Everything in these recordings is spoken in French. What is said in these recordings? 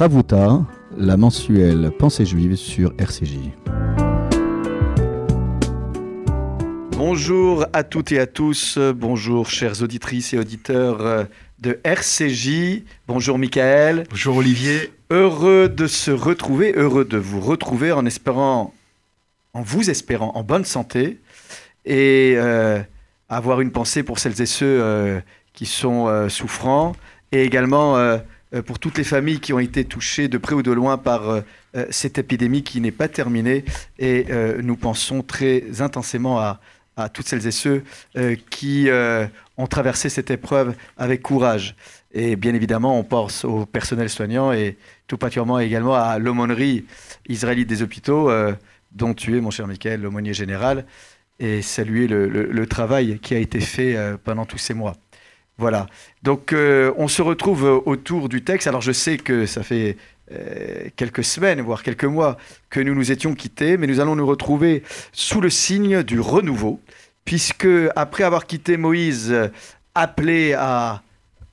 Chavuta, la mensuelle Pensée juive sur RCJ. Bonjour à toutes et à tous, bonjour chères auditrices et auditeurs de RCJ, bonjour Michael. Bonjour Olivier. Heureux de se retrouver, heureux de vous retrouver en espérant, en vous espérant en bonne santé et euh, avoir une pensée pour celles et ceux euh, qui sont euh, souffrants et également pour toutes les familles qui ont été touchées de près ou de loin par cette épidémie qui n'est pas terminée et nous pensons très intensément à, toutes celles et ceux qui ont traversé cette épreuve avec courage. Et bien évidemment, on pense au personnel soignant et tout particulièrement également à l'aumônerie israélite des hôpitaux, dont tu es, mon cher Michael, l'aumônier général, et saluer le, travail qui a été fait euh, pendant tous ces mois. Voilà. Donc, euh, on se retrouve autour du texte. Alors, je sais que ça fait euh, quelques semaines, voire quelques mois, que nous nous étions quittés, mais nous allons nous retrouver sous le signe du renouveau, puisque après avoir quitté Moïse, appelé à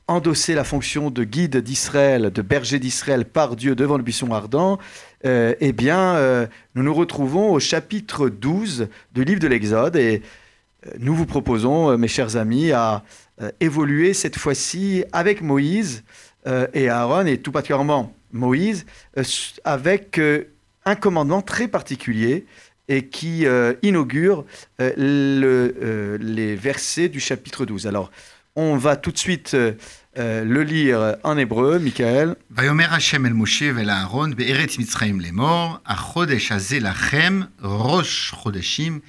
endosser la fonction de guide d'Israël, de berger d'Israël par Dieu devant le buisson ardent, euh, eh bien, euh, nous nous retrouvons au chapitre 12 du livre de l'Exode et euh, nous vous proposons, euh, mes chers amis, à euh, évoluer cette fois-ci avec Moïse euh, et Aaron, et tout particulièrement Moïse, avec un commandement très particulier et qui inaugure les versets du chapitre 12. Alors, on va tout de suite le lire en hébreu, Michael. Vayomer Hashem el Moshe Aaron chodeshim,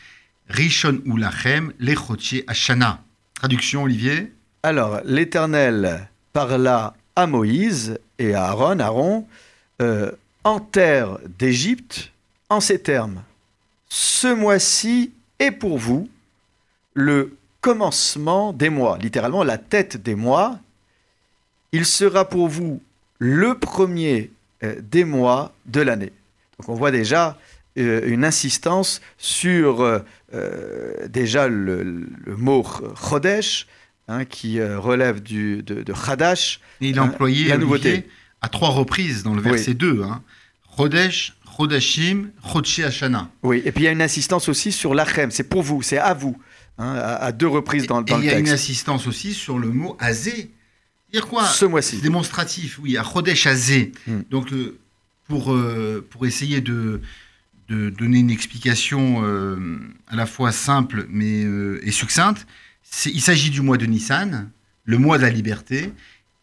Rishon ou Lachem, Lechotier Ashana. Traduction, Olivier Alors, l'Éternel parla à Moïse et à Aaron, Aaron, euh, en terre d'Égypte, en ces termes. Ce mois-ci est pour vous le commencement des mois, littéralement la tête des mois. Il sera pour vous le premier euh, des mois de l'année. Donc on voit déjà euh, une insistance sur euh, euh, déjà le, mot Chodesh, hein, qui relève du, de, de Chadash. il est hein, employé la nouveauté. à trois reprises dans le verset 2. Hein. Chodesh, Chodashim, Chodshi Hashana. Oui, et puis il y a une insistance aussi sur l'Achem, c'est pour vous, c'est à vous, hein, à, deux reprises dans, dans et le texte. il y a une insistance aussi sur le mot Azé, Dire quoi? Ce mois-ci. Démonstratif, oui, à Chodesh Azé. Hmm. Donc, euh, pour, euh, pour essayer de, de donner une explication euh, à la fois simple mais, et succincte, il s'agit du mois de Nissan, le mois de la liberté,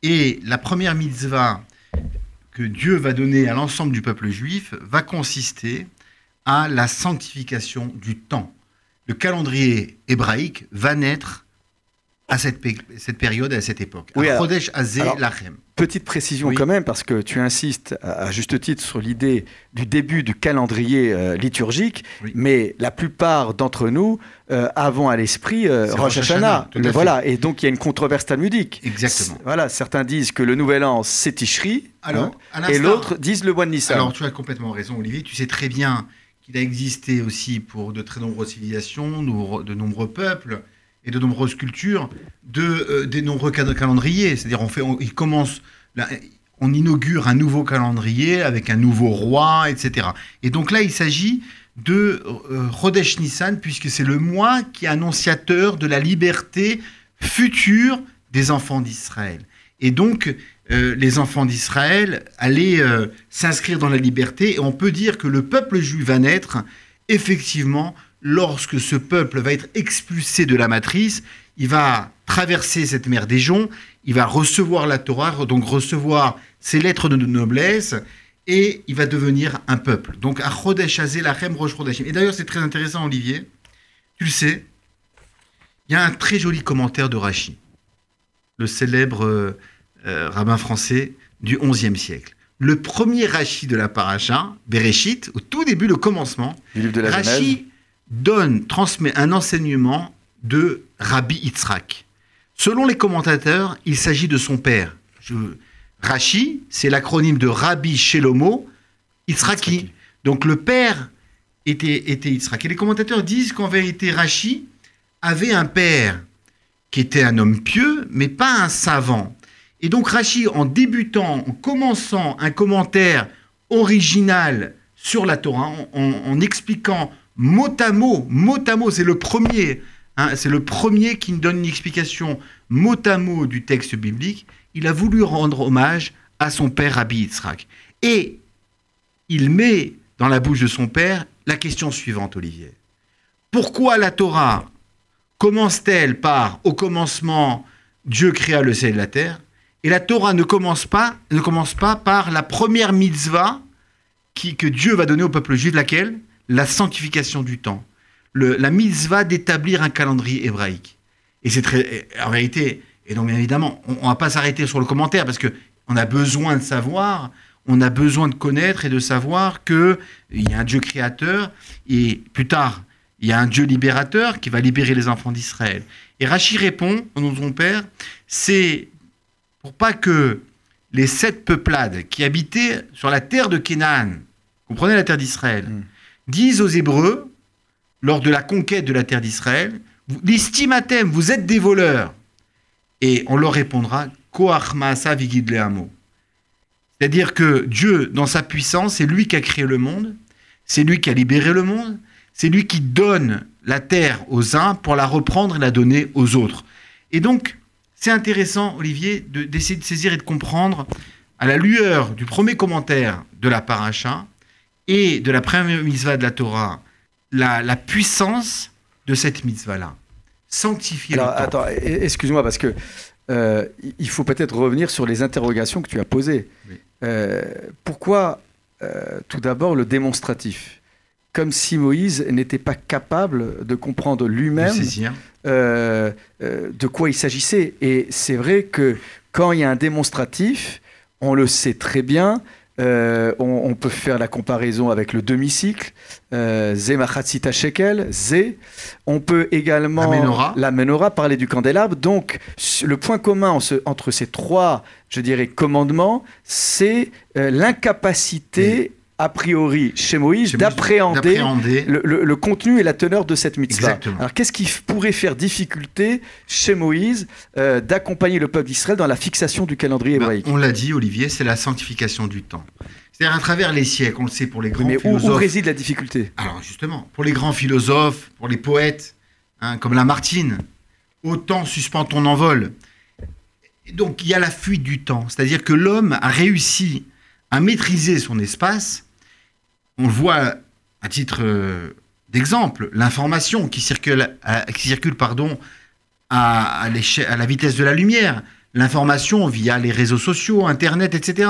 et la première mitzvah que Dieu va donner à l'ensemble du peuple juif va consister à la sanctification du temps. Le calendrier hébraïque va naître à cette, cette, période, à cette époque. Oui, alors, Petite précision quand même, parce que tu insistes à, juste titre sur l'idée du début du calendrier euh, liturgique, mais la plupart d'entre nous euh, avons à l'esprit euh, Rosh Hashanah. voilà, et donc il y a une controverse talmudique. Exactement. Voilà, certains disent que le Nouvel An c'est Tishri, hein, et l'autre disent le mois de Nissan. Alors tu as complètement raison, Olivier. Tu sais très bien qu'il a existé aussi pour de très nombreuses civilisations, de nombreux peuples et de nombreuses cultures de, euh, des nombreux calendriers. C'est-à-dire, on fait, il commence, on inaugure un nouveau calendrier avec un nouveau roi, etc. Et donc là, il s'agit de euh, Rodesh Nissan, puisque c'est le mois qui est annonciateur de la liberté future des enfants d'Israël. Et donc, euh, les enfants d'Israël allaient s'inscrire dans la liberté, et on peut dire que le peuple juif va naître effectivement lorsque ce peuple va être expulsé de la matrice, il va traverser cette mer des joncs, il va recevoir la Torah, donc recevoir ses lettres de noblesse, et il va devenir un peuple. Donc, à Chodesh Lachem Rosh Et d'ailleurs, c'est très intéressant, Olivier. Tu le sais, il y a un très joli commentaire de Rachi, le célèbre euh, euh, rabbin français du XIe siècle. Le premier Rachi de la paracha, Bereshit, au tout début, le commencement, Rachi donne, transmet un enseignement de Rabbi Yitzhak. Selon les commentateurs, il s'agit de son père. Je... Rashi, c'est l'acronyme de Rabbi Shelomo Yitzhaki. Donc le père était, était Yitzhak. Et les commentateurs disent qu'en vérité, Rashi avait un père qui était un homme pieux, mais pas un savant. Et donc Rachi, en débutant, en commençant un commentaire original sur la Torah, en, expliquant mot à mot, mot à mot, c'est le premier, hein, c'est le premier qui nous donne une explication mot à mot du texte biblique, il a voulu rendre hommage à son père Rabbi Yitzhak. Et il met dans la bouche de son père la question suivante, Olivier. Pourquoi la Torah commence-t-elle par au commencement Dieu créa le ciel et la terre et la Torah ne commence pas, ne commence pas par la première mitzvah qui, que Dieu va donner au peuple juif, laquelle? La sanctification du temps. Le, la mitzvah d'établir un calendrier hébraïque. Et c'est très, en réalité, et donc bien évidemment, on, ne va pas s'arrêter sur le commentaire parce que on a besoin de savoir, on a besoin de connaître et de savoir que il y a un Dieu créateur et plus tard il y a un Dieu libérateur qui va libérer les enfants d'Israël. Et Rachid répond au nom de son père, c'est pour pas que les sept peuplades qui habitaient sur la terre de Canaan, comprenez la terre d'Israël, mm. Disent aux Hébreux, lors de la conquête de la terre d'Israël, l'estimatem, vous êtes des voleurs. Et on leur répondra, Koachmaasa vigidleamo. C'est-à-dire que Dieu, dans sa puissance, c'est lui qui a créé le monde, c'est lui qui a libéré le monde, c'est lui qui donne la terre aux uns pour la reprendre et la donner aux autres. Et donc, c'est intéressant, Olivier, d'essayer de, saisir et de comprendre, à la lueur du premier commentaire de la paracha et de la première mitzvah de la Torah, la, puissance de cette mitzvah-là. Sanctifier Alors, attends, excuse-moi, parce que euh, il faut peut-être revenir sur les interrogations que tu as posées. Euh, pourquoi, euh, tout d'abord, le démonstratif? Comme si Moïse n'était pas capable de comprendre lui-même euh, euh, de quoi il s'agissait. Et c'est vrai que quand il y a un démonstratif, on le sait très bien, euh, on, peut faire la comparaison avec le demi-cycle, euh, Zé Shekel, Zé. On peut également la menorah. parler du candélabre. Donc, le point commun entre ces trois, je dirais, commandements, c'est l'incapacité a priori chez Moïse d'appréhender le, contenu et la teneur de cette mitzvah. Alors qu'est-ce qui pourrait faire difficulté chez Moïse euh, d'accompagner le peuple d'Israël dans la fixation du calendrier ben, hébraïque? On l'a dit, Olivier, c'est la sanctification du temps. C'est-à-dire à travers les siècles, on le sait pour les grands philosophes. Où, réside la difficulté? Alors justement, pour les grands philosophes, pour les poètes, hein, comme Lamartine, autant suspend ton envol. Donc il y a la fuite du temps, c'est-à-dire que l'homme a réussi à maîtriser son espace on le voit à titre euh, d'exemple, l'information qui circule, à, qui circule pardon, à, à, la vitesse de la lumière, l'information via les réseaux sociaux, Internet, etc.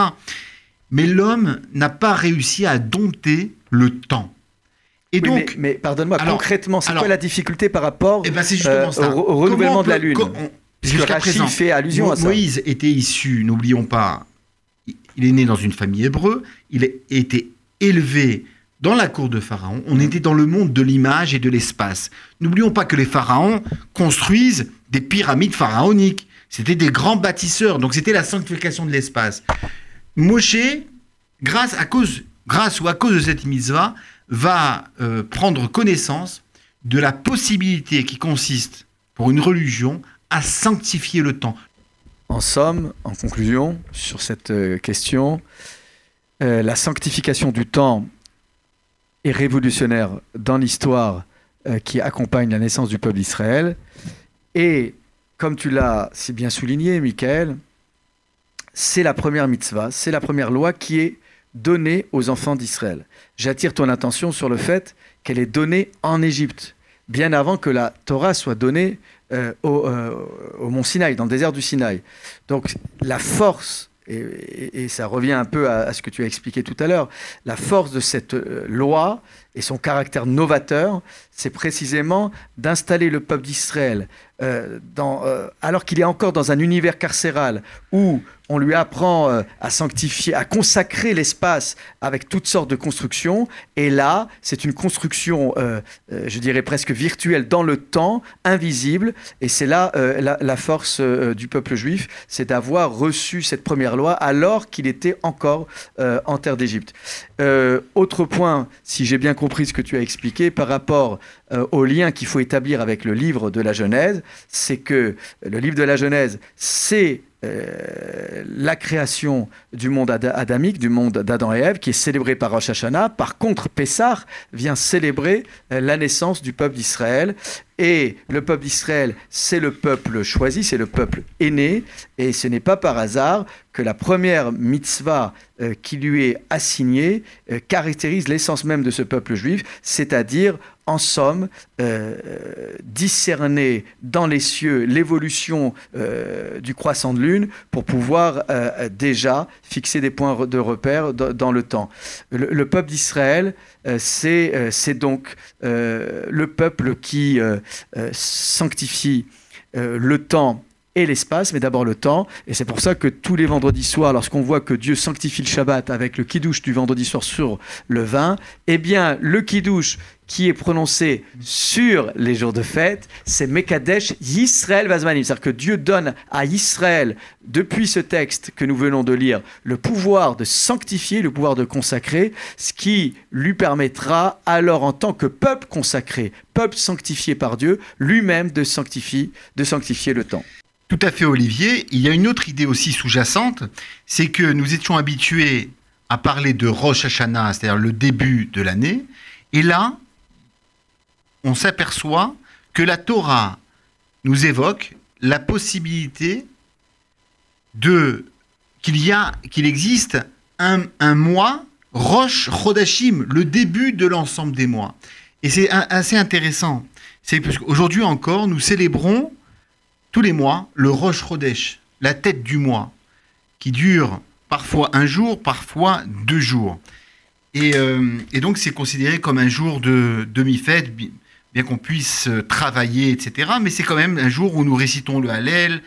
Mais l'homme n'a pas réussi à dompter le temps. Et donc, mais, pardonne-moi, concrètement, c'est quoi la difficulté par rapport eh ben, euh, au, renouvellement de la Lune? Jusqu'à présent, fait allusion à ça. Moïse était issu, n'oublions pas, il est né dans une famille hébreu, il a été élevé dans la cour de Pharaon, on était dans le monde de l'image et de l'espace. N'oublions pas que les pharaons construisent des pyramides pharaoniques. C'était des grands bâtisseurs, donc c'était la sanctification de l'espace. Moshe, grâce, à cause, grâce ou à cause de cette mitzvah, va euh, prendre connaissance de la possibilité qui consiste pour une religion à sanctifier le temps. En somme, en conclusion, sur cette euh, question, euh, la sanctification du temps est révolutionnaire dans l'histoire euh, qui accompagne la naissance du peuple d'Israël. Et comme tu l'as si bien souligné, Michael, c'est la première mitzvah, c'est la première loi qui est donnée aux enfants d'Israël. J'attire ton attention sur le fait qu'elle est donnée en Égypte, bien avant que la Torah soit donnée euh, au, au, mont Sinaï, dans le désert du Sinaï. Donc la force et, ça revient un peu à, ce que tu as expliqué tout à l'heure, la force de cette euh, loi et son caractère novateur, c'est précisément d'installer le peuple d'Israël euh, euh, alors qu'il est encore dans un univers carcéral où on lui apprend euh, à sanctifier, à consacrer l'espace avec toutes sortes de constructions. Et là, c'est une construction, euh, euh, je dirais presque virtuelle dans le temps, invisible. Et c'est là la, force du peuple juif, c'est d'avoir reçu cette première loi alors qu'il était encore en terre d'Égypte. autre point, si j'ai bien compris ce que tu as expliqué, par rapport au lien qu'il faut établir avec le livre de la Genèse, c'est que le livre de la Genèse, c'est la création du monde adamique, du monde d'Adam et Ève, qui est célébré par Rosh Hashanah. Par contre, Pessah vient célébrer la naissance du peuple d'Israël et le peuple d'Israël, c'est le peuple choisi, c'est le peuple aîné. Et ce n'est pas par hasard que la première mitzvah euh, qui lui est assignée euh, caractérise l'essence même de ce peuple juif, c'est-à-dire, en somme, euh, discerner dans les cieux l'évolution du croissant de lune pour pouvoir déjà fixer des points de repère dans le temps. Le, peuple d'Israël, c'est donc le peuple qui sanctifie le temps et l'espace, mais d'abord le temps. Et c'est pour ça que tous les vendredis soirs, lorsqu'on voit que Dieu sanctifie le Shabbat avec le kiddush du vendredi soir sur le vin, eh bien, le kiddush qui est prononcé sur les jours de fête, c'est Mekadesh Yisrael Vazmanim. C'est-à-dire que Dieu donne à Israël, depuis ce texte que nous venons de lire, le pouvoir de sanctifier, le pouvoir de consacrer, ce qui lui permettra alors en tant que peuple consacré, peuple sanctifié par Dieu, lui-même de sanctifier, de sanctifier le temps. Tout à fait, Olivier. Il y a une autre idée aussi sous-jacente, c'est que nous étions habitués à parler de Rosh Hashanah, c'est-à-dire le début de l'année, et là, on s'aperçoit que la Torah nous évoque la possibilité qu'il existe un, un mois Rosh Chodashim, le début de l'ensemble des mois. Et c'est assez intéressant. C'est parce qu'aujourd'hui encore, nous célébrons tous les mois le Rosh Chodesh, la tête du mois, qui dure parfois un jour, parfois deux jours. Et, euh, donc c'est considéré comme un jour de demi-fête, bien qu'on puisse travailler, etc. Mais c'est quand même un jour où nous récitons le Hallel,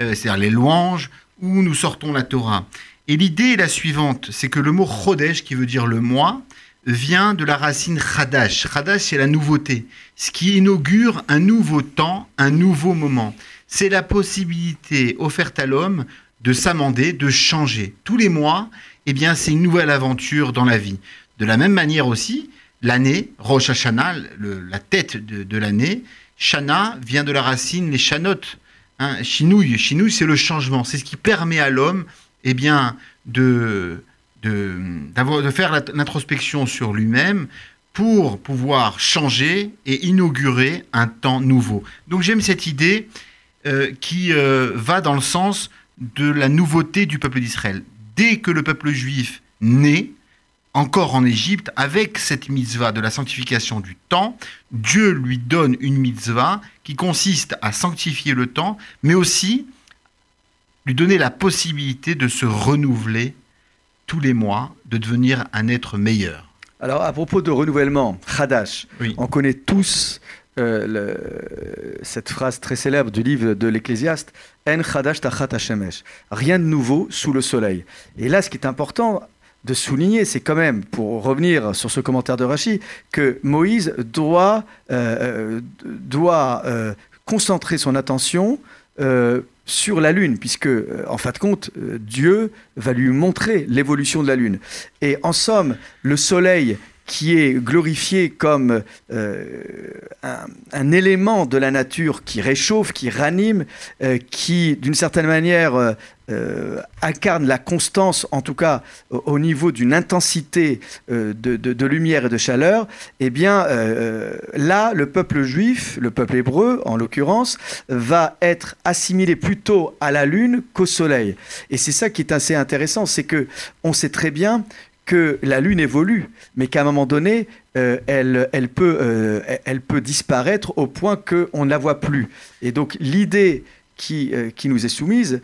euh, c'est-à-dire les louanges, où nous sortons la Torah. Et l'idée est la suivante, c'est que le mot Chodesh, qui veut dire le mois, vient de la racine Chadash. Chadash, c'est la nouveauté, ce qui inaugure un nouveau temps, un nouveau moment c'est la possibilité offerte à l'homme de s'amender, de changer. Tous les mois, eh bien, c'est une nouvelle aventure dans la vie. De la même manière aussi, l'année, Rosh Hashanah, la tête de, l'année, Shana vient de la racine les chanotes. Hein, chinouille, chinouille, c'est le changement. C'est ce qui permet à l'homme, eh bien, de, de faire l'introspection sur lui-même pour pouvoir changer et inaugurer un temps nouveau. Donc j'aime cette idée euh, qui euh, va dans le sens de la nouveauté du peuple d'Israël. Dès que le peuple juif naît, encore en Égypte, avec cette mitzvah de la sanctification du temps, Dieu lui donne une mitzvah qui consiste à sanctifier le temps, mais aussi lui donner la possibilité de se renouveler tous les mois, de devenir un être meilleur. Alors à propos de renouvellement, Hadash, on connaît tous euh, cette phrase très célèbre du livre de l'Ecclésiaste, En chadash tachat Rien de nouveau sous le soleil. Et là, ce qui est important de souligner, c'est quand même, pour revenir sur ce commentaire de Rachi, que Moïse doit, euh, euh, doit concentrer son attention sur la Lune, puisque, en fin de compte, Dieu va lui montrer l'évolution de la Lune. Et en somme, le Soleil qui est glorifié comme euh, un, élément de la nature qui réchauffe, qui ranime, euh, qui d'une certaine manière euh, incarne la constance, en tout cas au, niveau d'une intensité de, lumière et de chaleur, eh bien là, le peuple juif, le peuple hébreu en l'occurrence, va être assimilé plutôt à la lune qu'au soleil. Et c'est ça qui est assez intéressant, c'est que on sait très bien que la Lune évolue, mais qu'à un moment donné, euh, elle, elle, peut, euh, elle peut disparaître au point qu'on ne la voit plus. Et donc l'idée qui, euh, qui nous est soumise,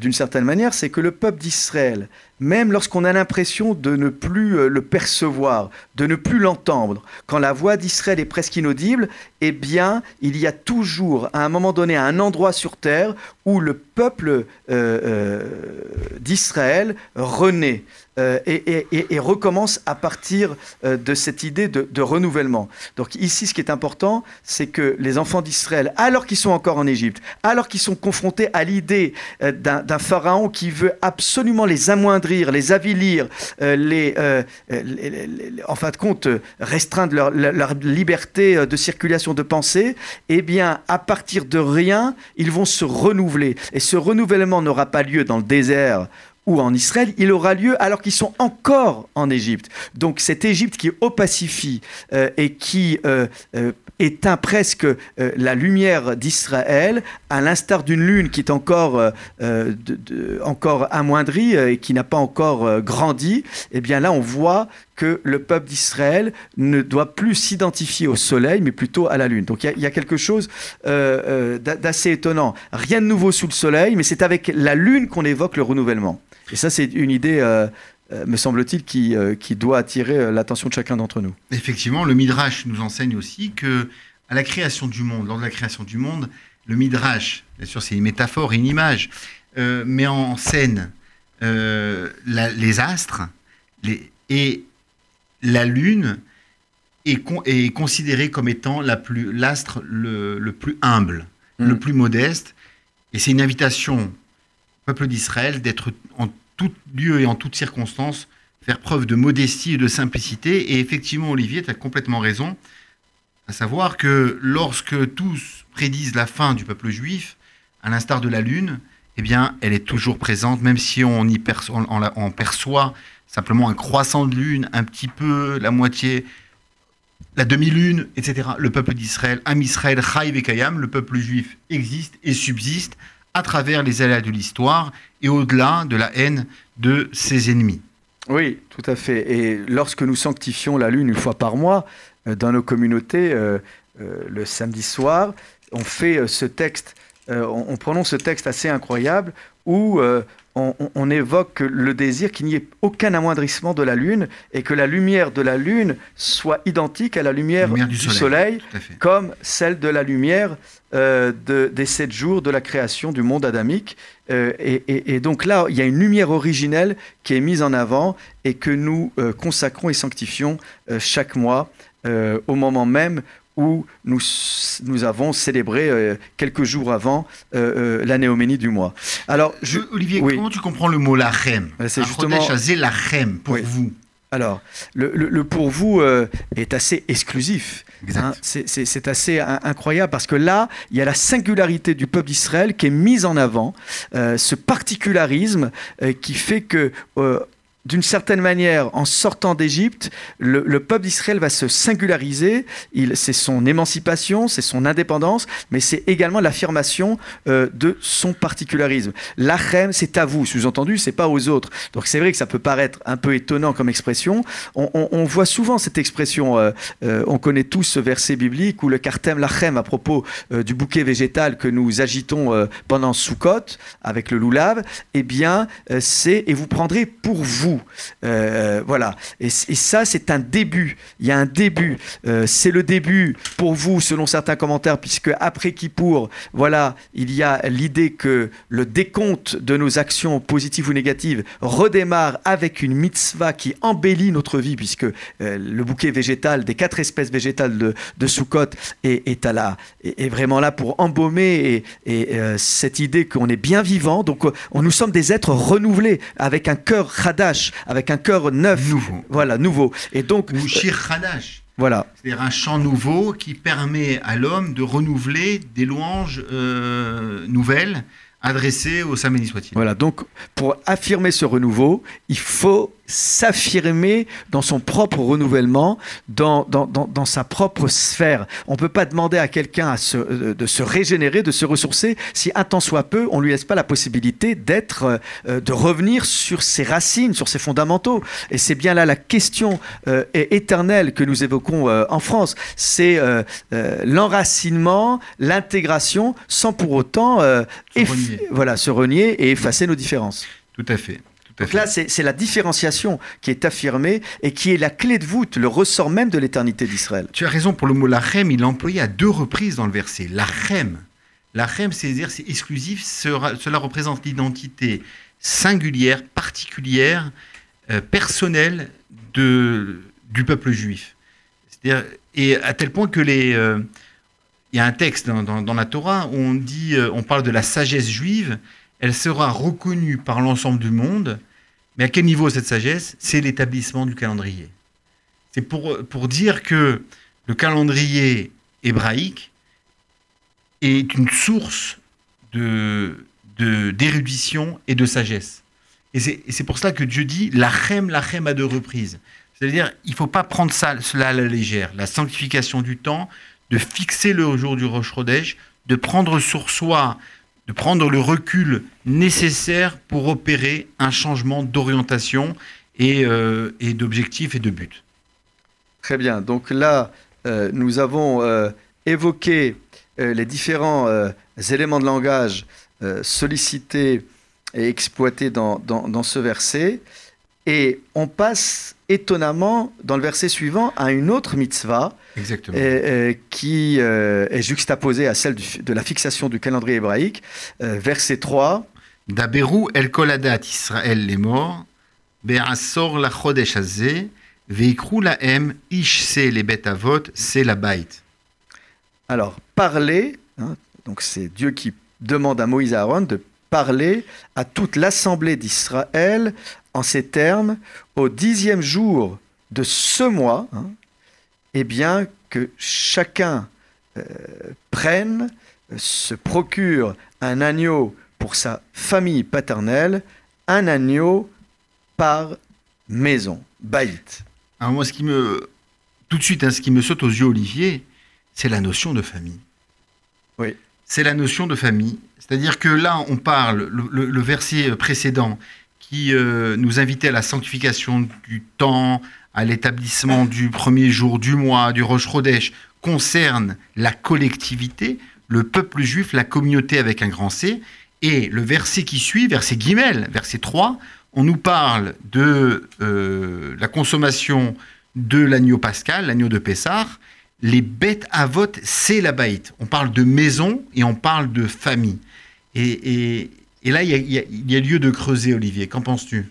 d'une certaine manière, c'est que le peuple d'Israël, même lorsqu'on a l'impression de ne plus le percevoir, de ne plus l'entendre, quand la voix d'Israël est presque inaudible, eh bien, il y a toujours, à un moment donné, un endroit sur terre où le peuple d'Israël renaît. Euh, et, recommence à partir euh, de cette idée de, renouvellement. Donc ici, ce qui est important, c'est que les enfants d'Israël, alors qu'ils sont encore en Égypte, alors qu'ils sont confrontés à l'idée euh, d'un pharaon qui veut absolument les amoindrir, les avilir, euh, les, euh, les- en fin de compte, euh, restreindre leur, liberté euh, de circulation de pensée, eh bien, à partir de rien, ils vont se renouveler. Et ce renouvellement n'aura pas lieu dans le désert ou en Israël, il aura lieu alors qu'ils sont encore en Égypte. Donc cette Égypte qui opacifie euh, et qui euh, euh, éteint presque euh, la lumière d'Israël, à l'instar d'une lune qui est encore, euh, euh, encore amoindrie et qui n'a pas encore grandi, eh bien là on voit que le peuple d'Israël ne doit plus s'identifier au soleil, mais plutôt à la lune. Donc il y a- quelque chose d'a- d'assez étonnant. Rien de nouveau sous le soleil, mais c'est avec la lune qu'on évoque le renouvellement. Et ça, c'est une idée, me semble-t-il, qui, euh, qui doit attirer euh, l'attention de chacun d'entre nous. Effectivement, le Midrash nous enseigne aussi que à la création du monde, lors de la création du monde, le Midrash, bien sûr, c'est une métaphore et une image, euh, met en scène euh, la- les astres les- et la lune est, con- est considérée comme étant la plus l'astre le, le plus humble, Mm. le plus modeste. Et c'est une invitation au peuple d'Israël d'être en tout lieu et en toutes circonstances faire preuve de modestie et de simplicité. Et effectivement, Olivier, tu as complètement raison, à savoir que lorsque tous prédisent la fin du peuple juif, à l'instar de la lune, eh bien, elle est toujours présente, même si on, y perçoit, perçoit simplement un croissant de lune, un petit peu, la moitié, la demi-lune, etc. Le peuple d'Israël, Am Israël, Chai Vekayam, le peuple juif existe et subsiste à travers les aléas de l'histoire et au-delà de la haine de ses ennemis. Oui, tout à fait. Et lorsque nous sanctifions la lune une fois par mois euh, dans nos communautés, euh, euh, le samedi soir, on fait ce texte, euh, on, on prononce ce texte assez incroyable où euh, on, évoque le désir qu'il n'y ait aucun amoindrissement de la lune et que la lumière de la lune soit identique à la lumière, Lumière du, du soleil, comme celle de la lumière euh, de- des sept jours de la création du monde adamique. Euh, et, et- et donc là, il y a une lumière originelle qui est mise en avant et que nous euh, consacrons et sanctifions chaque mois au moment même où nous, nous avons célébré euh, quelques jours avant euh, euh, la néoménie du mois. Alors, je, Olivier, oui. comment tu comprends le mot lachem c'est justement- lachem, pour Oui. vous. alors le, le- le pour vous euh, est assez exclusif. Hein, c'est- assez in- incroyable parce que là, il y a la singularité du peuple d'Israël qui est mise en avant, euh, ce particularisme euh, qui fait que, d'une certaine manière, en sortant d'Égypte, le, le peuple d'Israël va se singulariser. C'est son émancipation, c'est son indépendance, mais c'est également l'affirmation euh, de son particularisme. L'achem, c'est à vous, sous-entendu, c'est pas aux autres. Donc c'est vrai que ça peut paraître un peu étonnant comme expression. On, voit souvent cette expression. euh, euh, on connaît tous ce verset biblique où le cartem lachem à propos du bouquet végétal que nous agitons pendant Sukkot avec le loulav, eh bien, c'est et vous prendrez pour vous. Euh, voilà. Et, ça, c'est un début. Il y a un début. Euh, c'est le début pour vous, selon certains commentaires, puisque après Kippour, voilà, il y a l'idée que le décompte de nos actions positives ou négatives redémarre avec une mitzvah qui embellit notre vie, puisque euh, le bouquet végétal des quatre espèces végétales de, de Sukkot est, vraiment là pour embaumer et, et, cette idée qu'on est bien vivant. Donc, on, nous sommes des êtres renouvelés avec un cœur avec un cœur neuf. Nouveau. Voilà, nouveau. Et donc, Ou Shir Hadash. voilà. C'est-à-dire un chant nouveau qui permet à l'homme de renouveler des louanges euh, nouvelles adressées au Saint béni soit-il. Voilà, donc pour affirmer ce renouveau, il faut s'affirmer dans son propre renouvellement, dans, dans, dans, dans sa propre sphère. On ne peut pas demander à quelqu'un euh, de se régénérer, de se ressourcer, si un temps soit peu, on ne lui laisse pas la possibilité d'être, euh, de revenir sur ses racines, sur ses fondamentaux. Et c'est bien là la question euh, éternelle que nous évoquons euh, en France. C'est l'enracinement, l'intégration, sans pour autant Se eff- renier. voilà, se renier et effacer nos différences. Tout à fait. À Donc là, c'est la différenciation qui est affirmée et qui est la clé de voûte, le ressort même de l'éternité d'Israël. Tu as raison pour le mot lachem, il est employé à deux reprises dans le verset. Lachem. Lachem, c'est-à-dire c'est exclusif, cela cela représente l'identité singulière, particulière, euh, personnelle de, du peuple juif. C'est-à-dire- Et à tel point que les. euh, il y a un texte dans, dans- dans la Torah où on dit, euh, on parle de la sagesse juive. Elle sera reconnue par l'ensemble du monde. Mais à quel niveau cette sagesse? C'est l'établissement du calendrier. C'est pour, pour dire que le calendrier hébraïque est une source de, d'érudition et de sagesse. Et c'est pour cela que Dieu dit la rem, la rem à deux reprises. C'est-à-dire, il ne faut pas prendre ça, cela à la légère. La sanctification du temps, de fixer le jour du Rosh Chodesh, de prendre sur soi, de prendre le recul nécessaire pour opérer un changement d'orientation et, euh, et d'objectif et de but. Très bien. Donc là, euh, nous avons euh, évoqué les différents éléments de langage sollicités et exploités dans, ce verset. Et on passe étonnamment dans le verset suivant à une autre mitzvah qui euh, est juxtaposée à celle de la fixation du calendrier hébraïque. Euh, verset 3. Daberu el koladat Israël les morts, be'asor la chodesh hazeh, veikru laem ishse les betavot, c'est la bait. Alors, parler, hein, donc c'est Dieu qui demande à Moïse et Aaron de parler à toute l'assemblée d'Israël en ces termes, au dixième jour de ce mois, hein, eh bien que chacun euh, prenne, se procure un agneau pour sa famille paternelle, un agneau par maison, baït. Alors moi, ce qui me, tout de suite, hein, ce qui me saute aux yeux, Olivier, c'est la notion de famille. Oui. C'est la notion de famille. C'est-à-dire que là, on parle, le verset précédent, qui euh, nous invitait à la sanctification du temps, à l'établissement du premier jour du mois, du Rosh Chodesh, concerne la collectivité, le peuple juif, la communauté avec un grand C. Et le verset qui suit, verset Guimel, verset 3, on nous parle de euh, la consommation de l'agneau pascal, l'agneau de Pessah. Les bêtes à vote, c'est la baïte. On parle de maison et on parle de famille. et là, il y, a, lieu de creuser, Olivier. Qu'en penses-tu?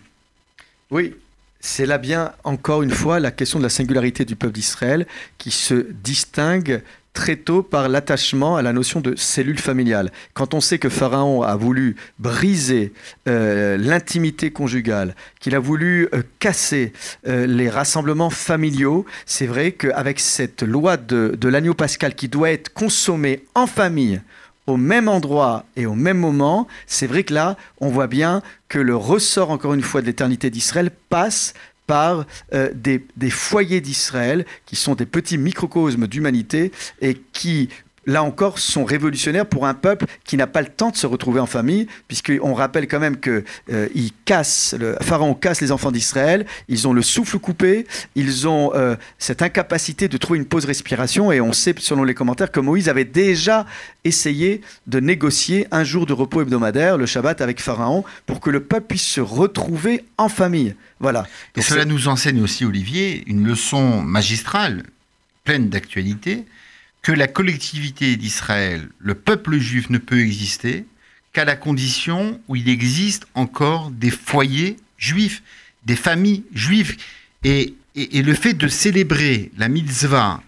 Oui, c'est là bien, encore une fois, la question de la singularité du peuple d'Israël qui se distingue très tôt par l'attachement à la notion de cellule familiale. Quand on sait que Pharaon a voulu briser euh, l'intimité conjugale, qu'il a voulu euh, casser euh, les rassemblements familiaux, c'est vrai qu'avec cette loi de, de l'agneau pascal qui doit être consommée en famille, au même endroit et au même moment, c'est vrai que là, on voit bien que le ressort, encore une fois, de l'éternité d'Israël passe par euh, des, des, foyers d'Israël qui sont des petits microcosmes d'humanité et qui là encore, sont révolutionnaires pour un peuple qui n'a pas le temps de se retrouver en famille, puisqu'on rappelle quand même que euh, il casse, le pharaon casse les enfants d'Israël, ils ont le souffle coupé, ils ont euh, cette incapacité de trouver une pause respiration, et on sait, selon les commentaires, que Moïse avait déjà essayé de négocier un jour de repos hebdomadaire, le Shabbat, avec Pharaon, pour que le peuple puisse se retrouver en famille. Voilà. Et cela nous enseigne aussi, Olivier, une leçon magistrale, pleine d'actualité, que la collectivité d'Israël, le peuple juif ne peut exister qu'à la condition où il existe encore des foyers juifs, des familles juives. Et, le fait de célébrer la mitzvah,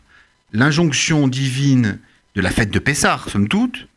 l'injonction divine de la fête de Pessah, somme toute,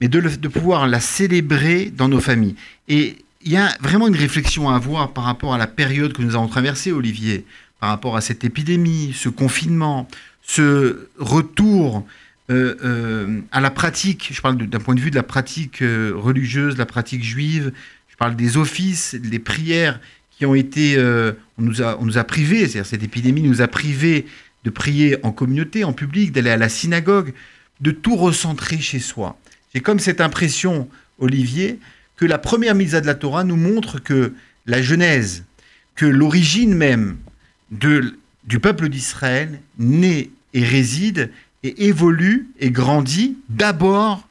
mais de, de pouvoir la célébrer dans nos familles. Et il y a vraiment une réflexion à avoir par rapport à la période que nous avons traversée, Olivier, par rapport à cette épidémie, ce confinement, ce retour euh, euh, à la pratique, je parle d'un point de vue de la pratique euh, religieuse, la pratique juive, je parle des offices, des prières qui ont été, on, nous a, on nous a privés, c'est-à-dire cette épidémie nous a privés de prier en communauté, en public, d'aller à la synagogue, de tout recentrer chez soi. J'ai comme cette impression, Olivier, que la première mise à de la Torah nous montre que la Genèse, que l'origine même de, du peuple d'Israël naît et réside et évolue et grandit d'abord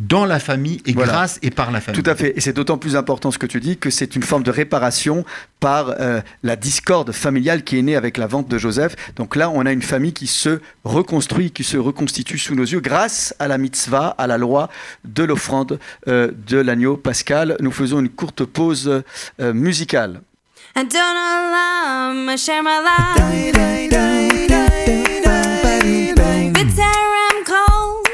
dans la famille et grâce et par la famille. Tout à fait. Et c'est d'autant plus important ce que tu dis que c'est une forme de réparation par euh, la discorde familiale qui est née avec la vente de Joseph. Donc là, on a une famille qui se reconstruit, qui se reconstitue sous nos yeux grâce à la mitzvah, à la loi de l'offrande euh, de l'agneau pascal. Nous faisons une courte pause euh, musicale.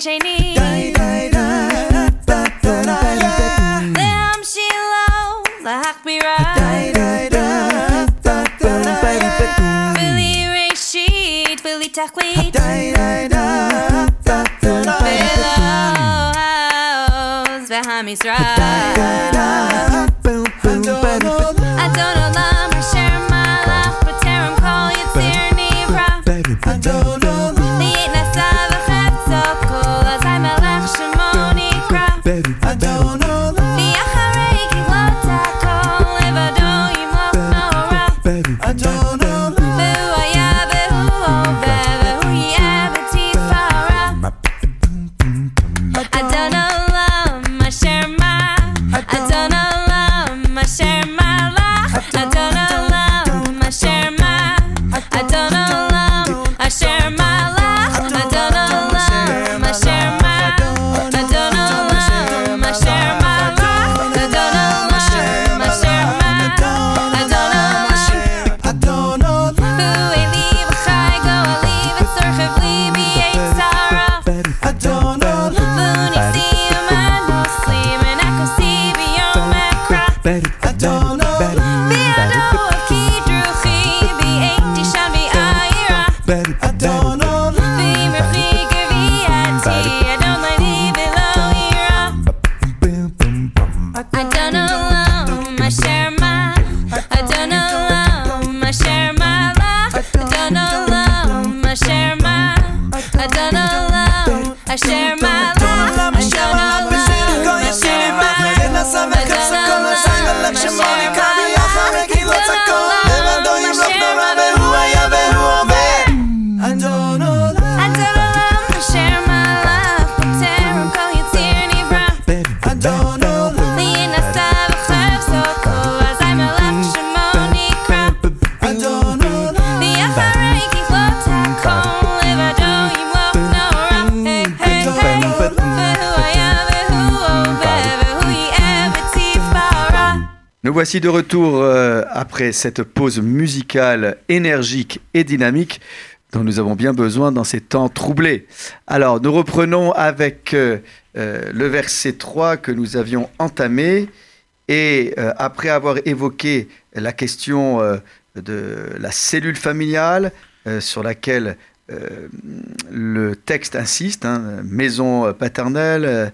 Cheney. Them she. Billy Rashid, Billy Takwit. Bahamis Rock. Voici de retour euh, après cette pause musicale énergique et dynamique dont nous avons bien besoin dans ces temps troublés. Alors, nous reprenons avec euh, euh, le verset 3 que nous avions entamé et après avoir évoqué la question de la cellule familiale sur laquelle le texte insiste, hein, maison paternelle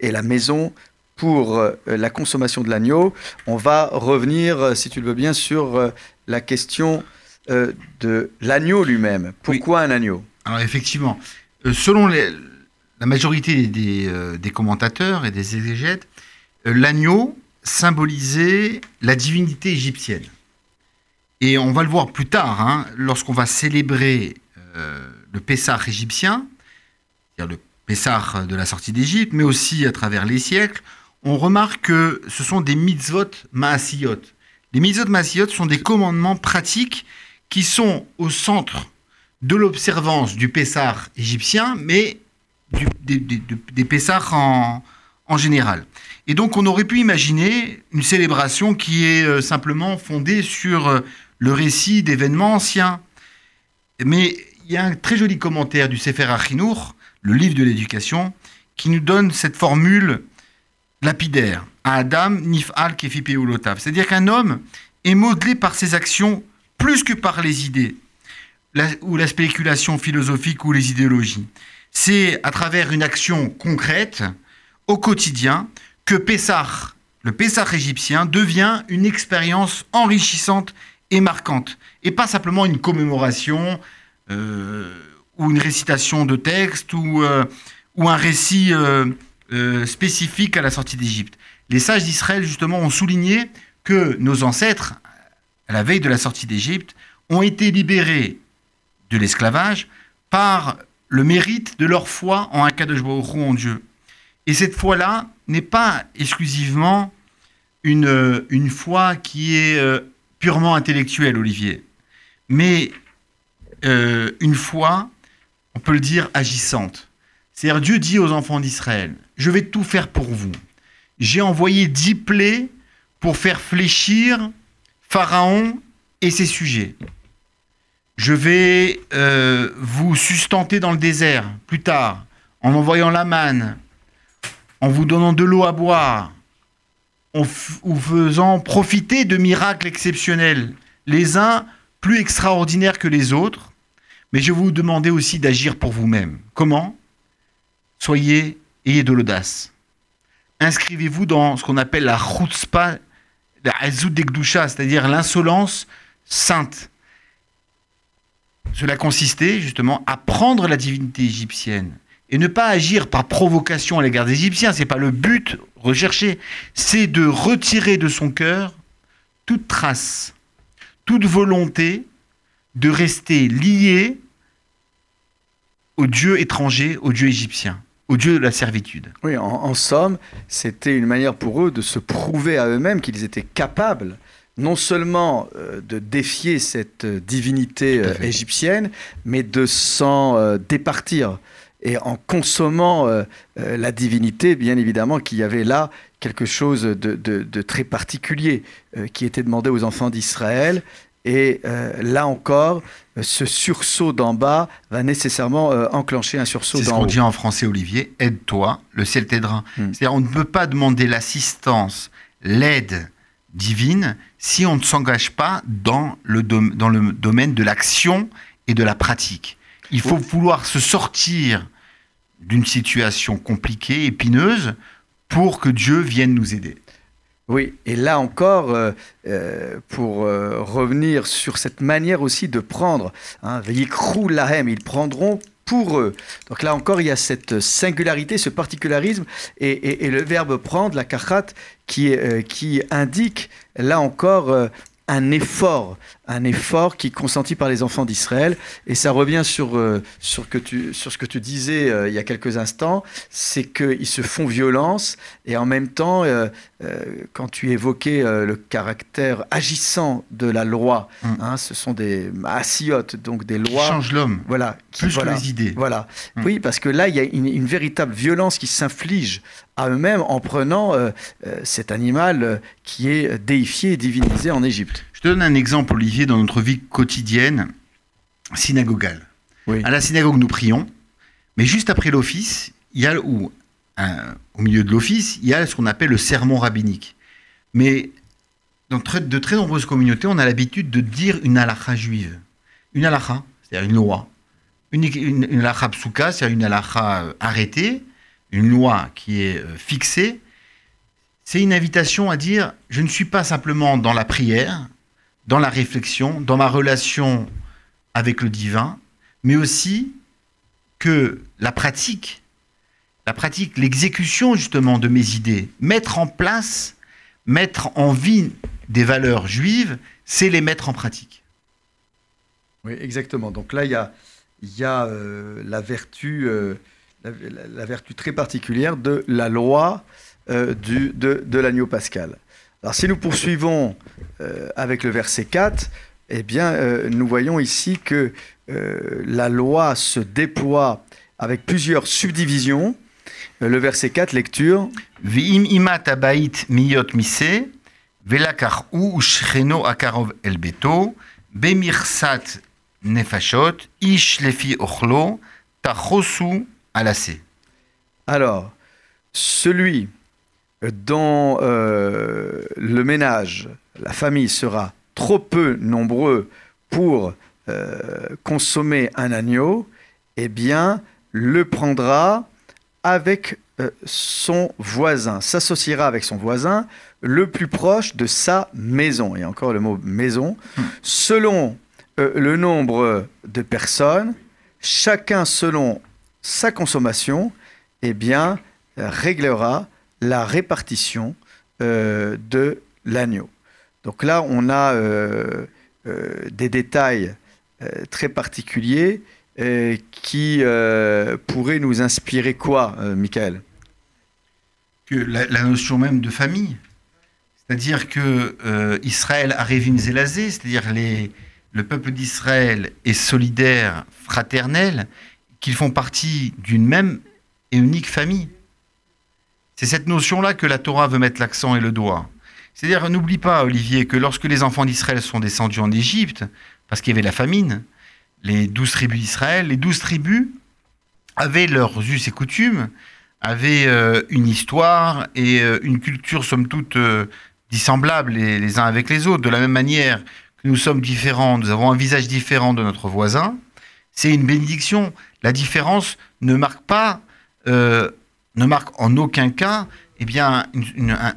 et la maison pour euh, la consommation de l'agneau. On va revenir, euh, si tu le veux bien, sur euh, la question de l'agneau lui-même. Pourquoi un agneau? Alors effectivement, selon les- la majorité des, des commentateurs et des exégètes, l'agneau symbolisait la divinité égyptienne. Et on va le voir plus tard, hein, lorsqu'on va célébrer euh, le Pessah égyptien, c'est-à-dire le Pessah de la sortie d'Égypte, mais aussi à travers les siècles, on remarque que ce sont des mitzvot maasiyot. Les mitzvot maasiyot sont des commandements pratiques qui sont au centre de l'observance du Pessah égyptien, mais des- des Pessah en, en général. Et donc on aurait pu imaginer une célébration qui est euh, simplement fondée sur euh, le récit d'événements anciens. Mais il y a un très joli commentaire du Sefer Achinour, le livre de l'éducation, qui nous donne cette formule lapidaire. À Adam, nif'al kefi peulotav. C'est-à-dire qu'un homme est modelé par ses actions plus que par les idées, ou la spéculation philosophique ou les idéologies. C'est à travers une action concrète, au quotidien, que Pessah, le Pessah égyptien, devient une expérience enrichissante et marquante. Et pas simplement une commémoration euh, ou une récitation de texte ou, euh, un récit euh, euh, spécifique à la sortie d'Égypte. Les sages d'Israël, justement, ont souligné que nos ancêtres, à la veille de la sortie d'Égypte, ont été libérés de l'esclavage par le mérite de leur foi en un cas de en Dieu. Et cette foi-là n'est pas exclusivement une, une foi qui est euh, purement intellectuelle, Olivier, mais euh, une foi, on peut le dire, agissante. C'est-à-dire Dieu dit aux enfants d'Israël, je vais tout faire pour vous. J'ai envoyé dix plaies pour faire fléchir Pharaon et ses sujets. Je vais euh, vous sustenter dans le désert plus tard, en envoyant la manne, en vous donnant de l'eau à boire, en vous faisant profiter de miracles exceptionnels, les uns plus extraordinaires que les autres. Mais je vais vous demander aussi d'agir pour vous-même. Comment? Soyez, ayez de l'audace. Inscrivez-vous dans ce qu'on appelle la chutzpah, la Hazout Dekdusha, c'est-à-dire l'insolence sainte. Cela consistait justement à prendre la divinité égyptienne et ne pas agir par provocation à l'égard des Égyptiens. C'est pas le but recherché. C'est de retirer de son cœur toute trace, toute volonté de rester lié au Dieu étranger, au Dieu égyptien, au Dieu de la servitude. Oui, en, en somme, c'était une manière pour eux de se prouver à eux-mêmes qu'ils étaient capables non seulement euh, de défier cette euh, divinité euh, égyptienne, mais de s'en euh, départir. Et en consommant la divinité, bien évidemment, qu'il y avait là quelque chose de, de- de très particulier qui était demandé aux enfants d'Israël. Et euh, là encore, ce sursaut d'en bas va nécessairement euh, enclencher un sursaut C'est ce d'en qu'on haut. dit en français, Olivier, aide-toi, le ciel t'aidera. Hmm. C'est-à-dire, on ne peut pas demander l'assistance, l'aide divine si on ne s'engage pas dans le, dom- dans le domaine de l'action et de la pratique. Il faut vouloir se sortir d'une situation compliquée, épineuse, pour que Dieu vienne nous aider. Oui, et là encore, euh, euh, pour euh, revenir sur cette manière aussi de prendre, hein, Veikrou lahem, ils prendront pour eux. Donc là encore, il y a cette singularité, ce particularisme, et, le verbe prendre, la kachat, qui, indique là encore un effort, un effort qui est consenti par les enfants d'Israël. Et ça revient sur, euh, sur, que tu, sur ce que tu disais euh, il y a quelques instants, c'est qu'ils se font violence, et en même temps, euh, euh, quand tu évoquais euh, le caractère agissant de la loi, Mm. hein, ce sont des maasiotes, donc des Qui lois. change l'homme, Voilà, qui- plus voilà, que les idées. voilà. Mm. Oui, parce que là, il y a une, une véritable violence qui s'inflige à eux-mêmes en prenant cet animal qui est déifié et divinisé en Égypte. Je te donne un exemple, Olivier, dans notre vie quotidienne synagogale. Oui. À la synagogue, nous prions, mais juste après l'office, il y a un- au milieu de l'office, il y a ce qu'on appelle le sermon rabbinique. Mais dans de très nombreuses communautés, on a l'habitude de dire une halakha juive. Une halakha, c'est-à-dire une loi. Une, une, une halakha psuka, c'est-à-dire une halakha euh, arrêtée, une loi qui est euh, fixée. C'est une invitation à dire je ne suis pas simplement dans la prière, dans la réflexion, dans ma relation avec le divin, mais aussi que la pratique, la pratique, l'exécution justement de mes idées, mettre en place, mettre en vie des valeurs juives, c'est les mettre en pratique. Oui, exactement. Donc là, il y a, euh, la, vertu, euh, la, vertu très particulière de la loi euh, de l'agneau pascal. Alors si nous poursuivons euh, avec le verset 4, eh bien, euh, nous voyons ici que euh, la loi se déploie avec plusieurs subdivisions. Le verset 4, lecture. Miyot mise, velakar u shcheno akarov el beto, bemirsat nefashot, ish lefi ochlo, tachosu alase. Alors, celui dont euh, le ménage, la famille sera trop peu nombreux pour euh, consommer un agneau, eh bien, le prendra avec euh, son voisin, s'associera avec son voisin le plus proche de sa maison. Et encore le mot maison. Selon le nombre de personnes, chacun selon sa consommation, eh bien, réglera la répartition euh, de l'agneau. Donc là, on a euh, euh, des détails très particuliers qui pourraient nous inspirer quoi, Michael? La, notion même de famille. C'est-à-dire que Israël Arevim Zelazé, c'est-à-dire les, le peuple d'Israël est solidaire, fraternel, qu'ils font partie d'une même et unique famille. C'est cette notion-là que la Torah veut mettre l'accent et le doigt. C'est-à-dire, n'oublie pas, Olivier, que lorsque les enfants d'Israël sont descendus en Égypte, parce qu'il y avait la famine, les douze tribus d'Israël, les douze tribus avaient leurs us et coutumes, avaient euh, une histoire et euh, une culture, somme toute, euh, dissemblables les, les uns avec les autres. De la même manière que nous sommes différents, nous avons un visage différent de notre voisin, c'est une bénédiction. La différence ne marque pas, ne marque en aucun cas eh bien,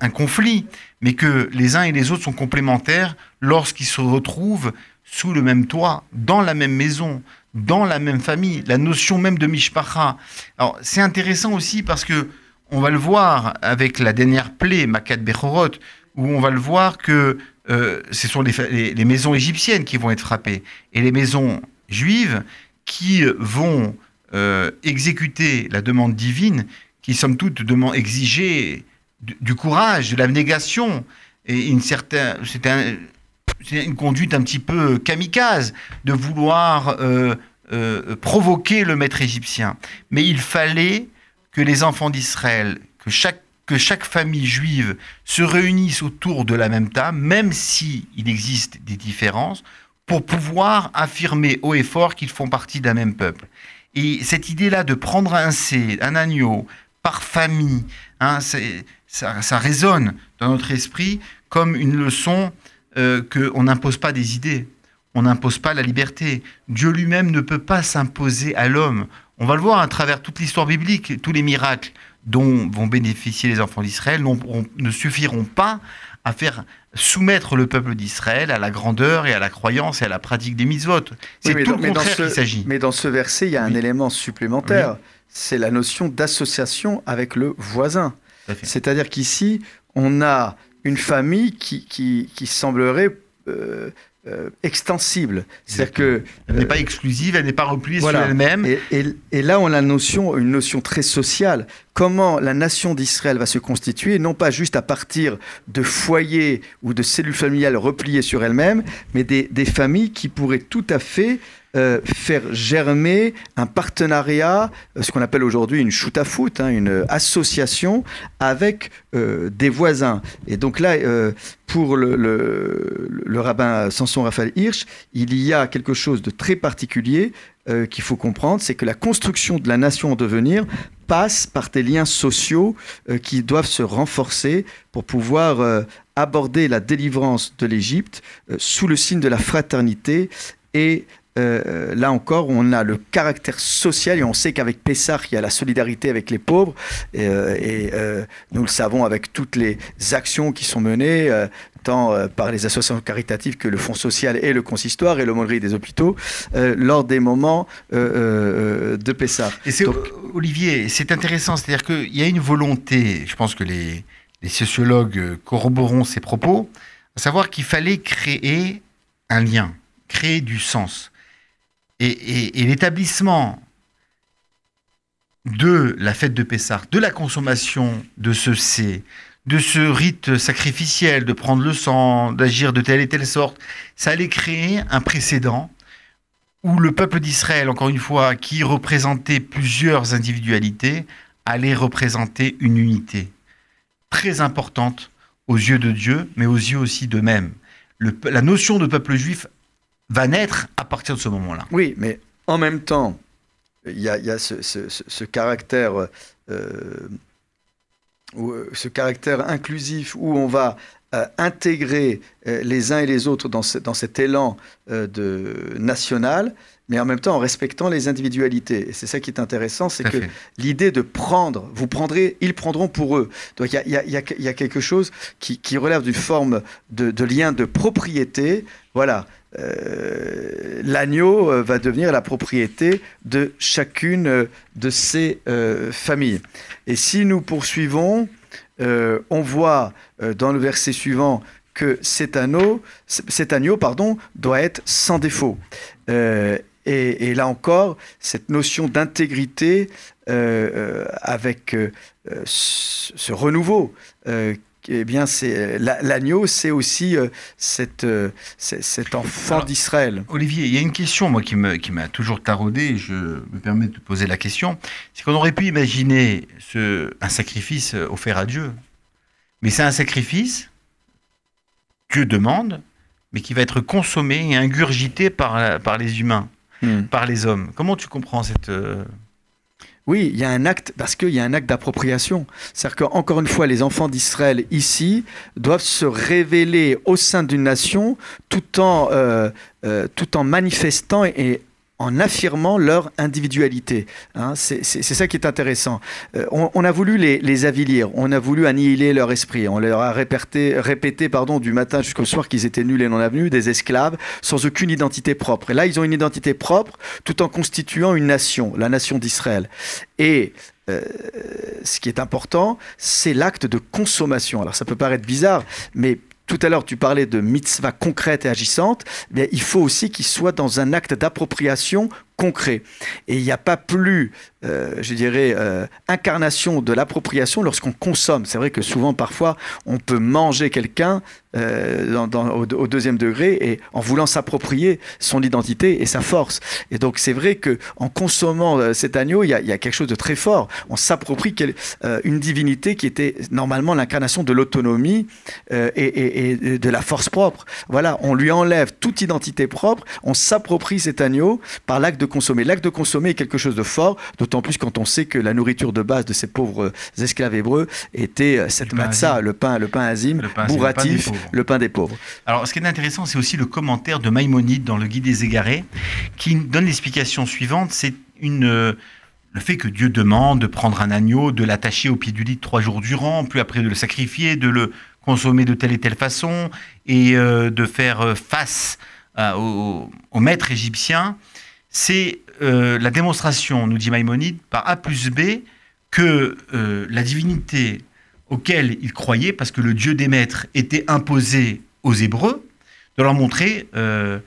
un, conflit, mais que les uns et les autres sont complémentaires lorsqu'ils se retrouvent sous le même toit, dans la même maison, dans la même famille. La notion même de mishpacha. Alors, c'est intéressant aussi parce que on va le voir avec la dernière plaie, Makat Bechorot, où on va le voir que euh, ce sont les maisons égyptiennes qui vont être frappées et les maisons juives qui vont euh, exécuter la demande divine, qui somme toute demande exiger du, courage, de l'abnégation et une certaine, c'est un- c'est une conduite un petit peu kamikaze de vouloir euh, euh, provoquer le maître égyptien. Mais il fallait que les enfants d'Israël, que chaque, que chaque famille juive se réunisse autour de la même table, même s'il existe des différences, pour pouvoir affirmer haut et fort qu'ils font partie d'un même peuple. Et cette idée-là de prendre un C, un agneau, par famille, hein, ça, ça résonne dans notre esprit comme une leçon euh, qu'on n'impose pas des idées, on n'impose pas la liberté. Dieu lui-même ne peut pas s'imposer à l'homme. On va le voir à travers toute l'histoire biblique, tous les miracles dont vont bénéficier les enfants d'Israël ne suffiront pas à faire soumettre le peuple d'Israël à la grandeur et à la croyance et à la pratique des mitzvot. C'est Oui, mais tout dans- le contraire ce- qu'il s'agit. Mais dans ce verset, il y a un Oui. élément supplémentaire. C'est la notion d'association avec le voisin. C'est-à-dire qu'ici, on a une famille qui, qui, qui semblerait euh, euh, extensible. C'est-à-dire que Elle n'est pas exclusive, elle n'est pas repliée Voilà. sur elle-même. Et, et- et là, on a notion, une notion très sociale. Comment la nation d'Israël va se constituer, non pas juste à partir de foyers ou de cellules familiales repliées sur elles-mêmes, mais des, des familles qui pourraient tout à fait euh, faire germer un partenariat, ce qu'on appelle aujourd'hui une shoot à foot, hein, une association avec euh, des voisins. Et donc là, euh, pour le, rabbin Samson Raphaël Hirsch, il y a quelque chose de très particulier qu'il faut comprendre, c'est que la construction de la nation en devenir passe par des liens sociaux qui doivent se renforcer pour pouvoir aborder la délivrance de l'Égypte sous le signe de la fraternité et euh, là encore, on a le caractère social et on sait qu'avec Pessah, il y a la solidarité avec les pauvres et, euh, et, euh, nous le savons avec toutes les actions qui sont menées, tant par les associations caritatives que le Fonds social et le consistoire et l'aumônerie des hôpitaux, lors des moments de. Et Donc- Olivier, c'est intéressant, c'est-à-dire qu'il y a une volonté, je pense que les, les sociologues corroboreront ces propos, à savoir qu'il fallait créer un lien, créer du sens. Et, l'établissement de la fête de Pessah, de la consommation de ce C, de ce rite sacrificiel, de prendre le sang, d'agir de telle et telle sorte, ça allait créer un précédent où le peuple d'Israël, encore une fois, qui représentait plusieurs individualités, allait représenter une unité très importante aux yeux de Dieu, mais aux yeux aussi d'eux-mêmes. La notion de peuple juif va naître à partir de ce moment-là. Oui, mais en même temps, il y a, il y a ce, ce- ce- ce caractère, euh, euh, ce caractère inclusif où on va euh, intégrer euh, les uns et les autres dans, ce- dans cet élan euh, de national, mais en même temps en respectant les individualités. Et c'est ça qui est intéressant, c'est que l'idée de prendre, vous prendrez, ils prendront pour eux. Donc il y a, y y y quelque chose qui, qui relève d'une forme de, de lien de propriété. Voilà. Euh, L'agneau euh, va devenir la propriété de chacune euh, de ces familles. Et si nous poursuivons, on voit dans le verset suivant que cet agneau pardon, doit être sans défaut. Et, et là encore, cette notion d'intégrité avec ce renouveau, eh bien, c'est la- l'agneau, c'est aussi euh, cette, euh, cet enfant d'Israël. Olivier, il y a une question, moi, qui me- qui m'a toujours taraudé, je me permets de te poser la question. C'est qu'on aurait pu imaginer ce, un sacrifice euh, offert à Dieu. Mais c'est un sacrifice, Dieu demande, mais qui va être consommé et ingurgité par, par les humains, Hmm. par les hommes. Comment tu comprends cette... Oui, il y a un acte, parce qu'il y a un acte d'appropriation. C'est-à-dire qu'encore une fois, les enfants d'Israël ici doivent se révéler au sein d'une nation tout en, euh, euh, tout en manifestant et en affirmant leur individualité. Hein, c'est ça qui est intéressant. Euh, on, a voulu les, avilir, on a voulu annihiler leur esprit, on leur a répété, répété pardon, du matin jusqu'au soir qu'ils étaient nuls et non avenus, des esclaves, sans aucune identité propre. Et là, ils ont une identité propre tout en constituant une nation, la nation d'Israël. Et euh, ce qui est important, c'est l'acte de consommation. Alors ça peut paraître bizarre, mais tout à l'heure tu parlais de mitzvah concrète et agissante. Bien, il faut aussi qu'il soit dans un acte d'appropriation concret. Et il n'y a pas plus, euh, je dirais, euh, incarnation de l'appropriation lorsqu'on consomme. C'est vrai que souvent, parfois, on peut manger quelqu'un euh, au, deuxième degré et en voulant s'approprier son identité et sa force. Et donc, c'est vrai que en consommant cet agneau, il y, a, quelque chose de très fort. On s'approprie une divinité qui était normalement l'incarnation de l'autonomie et, et- et de la force propre. Voilà, on lui enlève toute identité propre, on s'approprie cet agneau par l'acte de consommer. L'acte de consommer est quelque chose de fort, d'autant plus quand on sait que la nourriture de base de ces pauvres euh, esclaves hébreux était euh, cette matzah, azim. le pain, le pain azim, Le pain azim, le pain des bourratif, le pain des pauvres. Alors, ce qui est intéressant, c'est aussi le commentaire de Maïmonide dans le Guide des Égarés, qui donne l'explication suivante. C'est une, euh, le fait que Dieu demande de prendre un agneau, de l'attacher au pied du lit trois jours durant, puis après de le sacrifier, de le consommer de telle et telle façon, et euh, de faire face à- au, au maître égyptien. C'est euh, la démonstration, nous dit Maïmonide, par A plus B, que euh, la divinité auquel ils croyaient, parce que le Dieu des maîtres était imposé aux Hébreux, de leur montrer euh,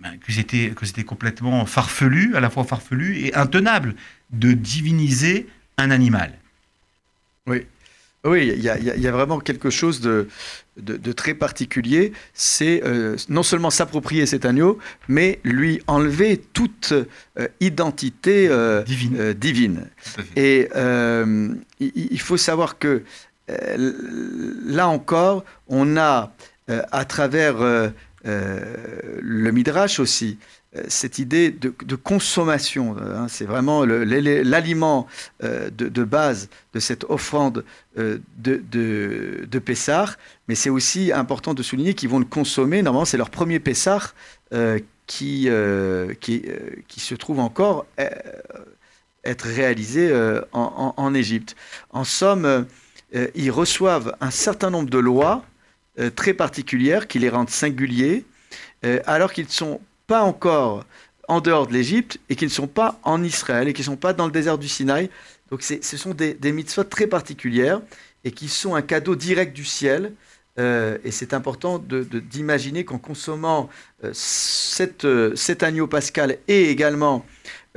ben, que c'était que c'était complètement farfelu, à la fois farfelu et intenable, de diviniser un animal. Oui, il y, a- il y a- il y a vraiment quelque chose de, de- de très particulier. C'est euh, non seulement s'approprier cet agneau, mais lui enlever toute euh, identité euh, Divine. Et il, faut savoir que là encore, on a à travers le Midrash aussi cette idée de, consommation. hein. c'est vraiment l'aliment euh, de, base de cette offrande euh, de, de. Mais c'est aussi important de souligner qu'ils vont le consommer. Normalement, c'est leur premier Pessah euh, qui, euh, qui, euh, se trouve encore euh, être réalisé euh, en, Égypte. En somme, euh, euh, ils reçoivent un certain nombre de lois euh, très particulières qui les rendent singuliers, euh, alors qu'ils sont pas encore en dehors de l'Égypte et qu'ils ne sont pas en Israël et qu'ils ne sont pas dans le désert du Sinaï. Donc ce sont des, des mitzvot très particulières et qui sont un cadeau direct du ciel. Euh, et c'est important d'imaginer qu'en consommant euh, cet, euh, cet agneau pascal et également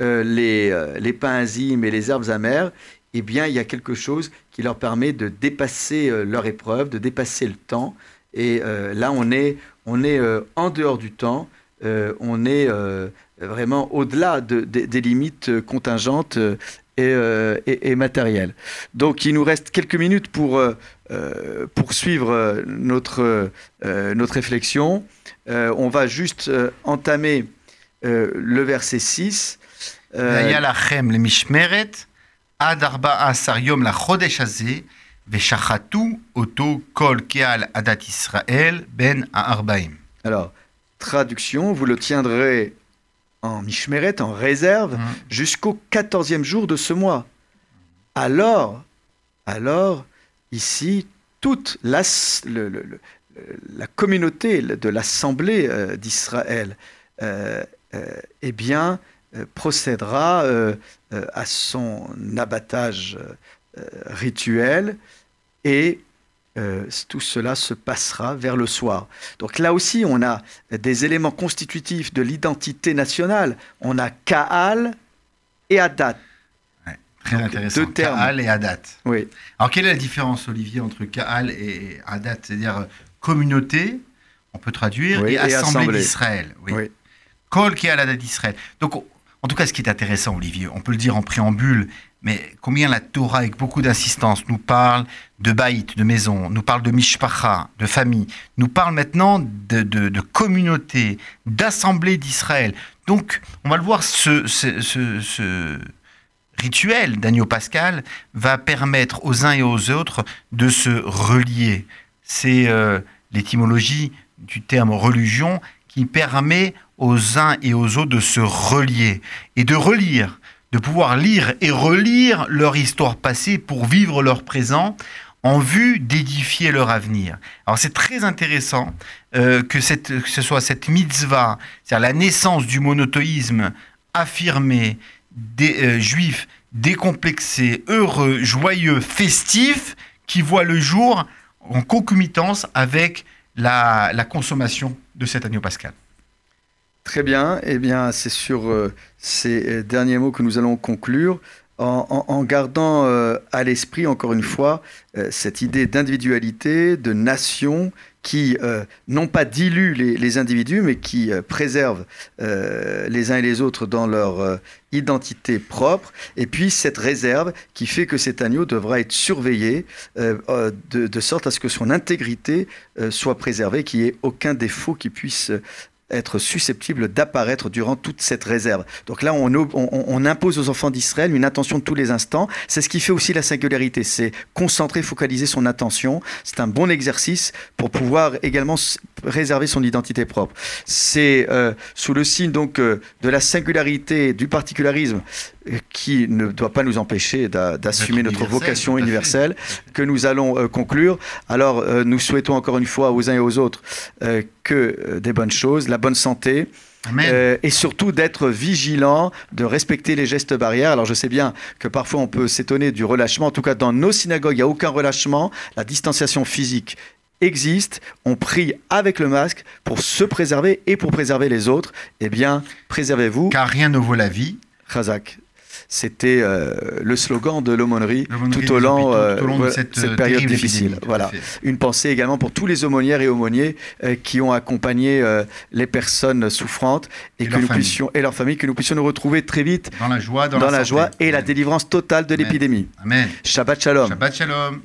les, les pains azimes et les herbes amères, eh bien, il y a quelque chose qui leur permet de dépasser leur épreuve, de dépasser le temps. Et là, on est, on est en dehors du temps, euh, on est euh, vraiment au-delà des limites contingentes euh, et, matérielles. Donc il nous reste quelques minutes pour poursuivre notre, notre réflexion. on va juste entamer le verset 6. Alors, traduction, vous le tiendrez en mishmeret, en réserve, Mhm. jusqu'au 14e jour de ce mois. Alors, alors, ici, toute l'as- le- le- le- la communauté de l'Assemblée euh, d'Israël, euh, euh, eh bien, procédera à son abattage rituel et euh, tout cela se passera vers le soir. Donc là aussi, on a des éléments constitutifs de l'identité nationale. On a Kaal et Adat. Très Donc, intéressant. deux termes. Kaal et Adat. Oui. Alors, quelle est la différence, Olivier, entre Kaal et Adat? C'est-à-dire euh, communauté, on peut traduire, Oui, et, et assemblée assemblée. d'Israël. Oui. Oui. Kol Kaal Adat d'Israël. Donc, en tout cas, ce qui est intéressant, Olivier, on peut le dire en préambule, mais combien la Torah, avec beaucoup d'insistance, nous parle de baït, de maison, nous parle de mishpacha, de famille, nous parle maintenant de, communauté, d'assemblée d'Israël. Donc, on va le voir, ce rituel d'agneau pascal va permettre aux uns et aux autres de se relier. C'est euh, l'étymologie du terme religion qui permet aux uns et aux autres de se relier et de relire, de pouvoir lire et relire leur histoire passée pour vivre leur présent en vue d'édifier leur avenir. Alors c'est très intéressant euh, que, ce soit cette mitzvah, c'est-à-dire la naissance du monothéisme affirmé, des euh, juifs décomplexés, heureux, joyeux, festifs, qui voit le jour en concomitance avec la, la consommation de cet agneau pascal. Très bien. Eh bien, c'est sur euh, ces euh, derniers mots que nous allons conclure. En, gardant euh, à l'esprit, encore une fois, cette idée d'individualité, de nation, qui non pas dilue les, individus, mais qui préserve les uns et les autres dans leur identité propre. Et puis cette réserve qui fait que cet agneau devra être surveillé de, sorte à ce que son intégrité soit préservée, qu'il n'y ait aucun défaut qui puisse être susceptible d'apparaître durant toute cette réserve. Donc là, on, on- impose aux enfants d'Israël une attention de tous les instants. C'est ce qui fait aussi la singularité, c'est concentrer, focaliser son attention. C'est un bon exercice pour pouvoir également réserver son identité propre. C'est euh, sous le signe donc euh, de la singularité, du particularisme, euh, qui ne doit pas nous empêcher d'a- d'assumer notre universel, vocation universelle, que nous allons conclure. Alors, nous souhaitons encore une fois aux uns et aux autres que des bonnes choses, la bonne santé, euh, et surtout d'être vigilant, de respecter les gestes barrières. Alors je sais bien que parfois on peut s'étonner du relâchement. En tout cas, dans nos synagogues, il n'y a aucun relâchement. La distanciation physique existe. On prie avec le masque pour se préserver et pour préserver les autres. Eh bien, préservez-vous. Car rien ne vaut la vie. Khazak. C'était euh, le slogan de l'aumônerie tout au long, euh, tout au long de cette, cette, euh, période difficile. Voilà. Une pensée également pour tous les aumônières et aumôniers euh, qui ont accompagné les personnes souffrantes et, Et que leurs nous familles. puissions et leurs familles que nous puissions nous retrouver très vite Dans la joie, dans, dans, la, joie et la délivrance totale de l'épidémie. Amen. Shabbat shalom. Shabbat shalom.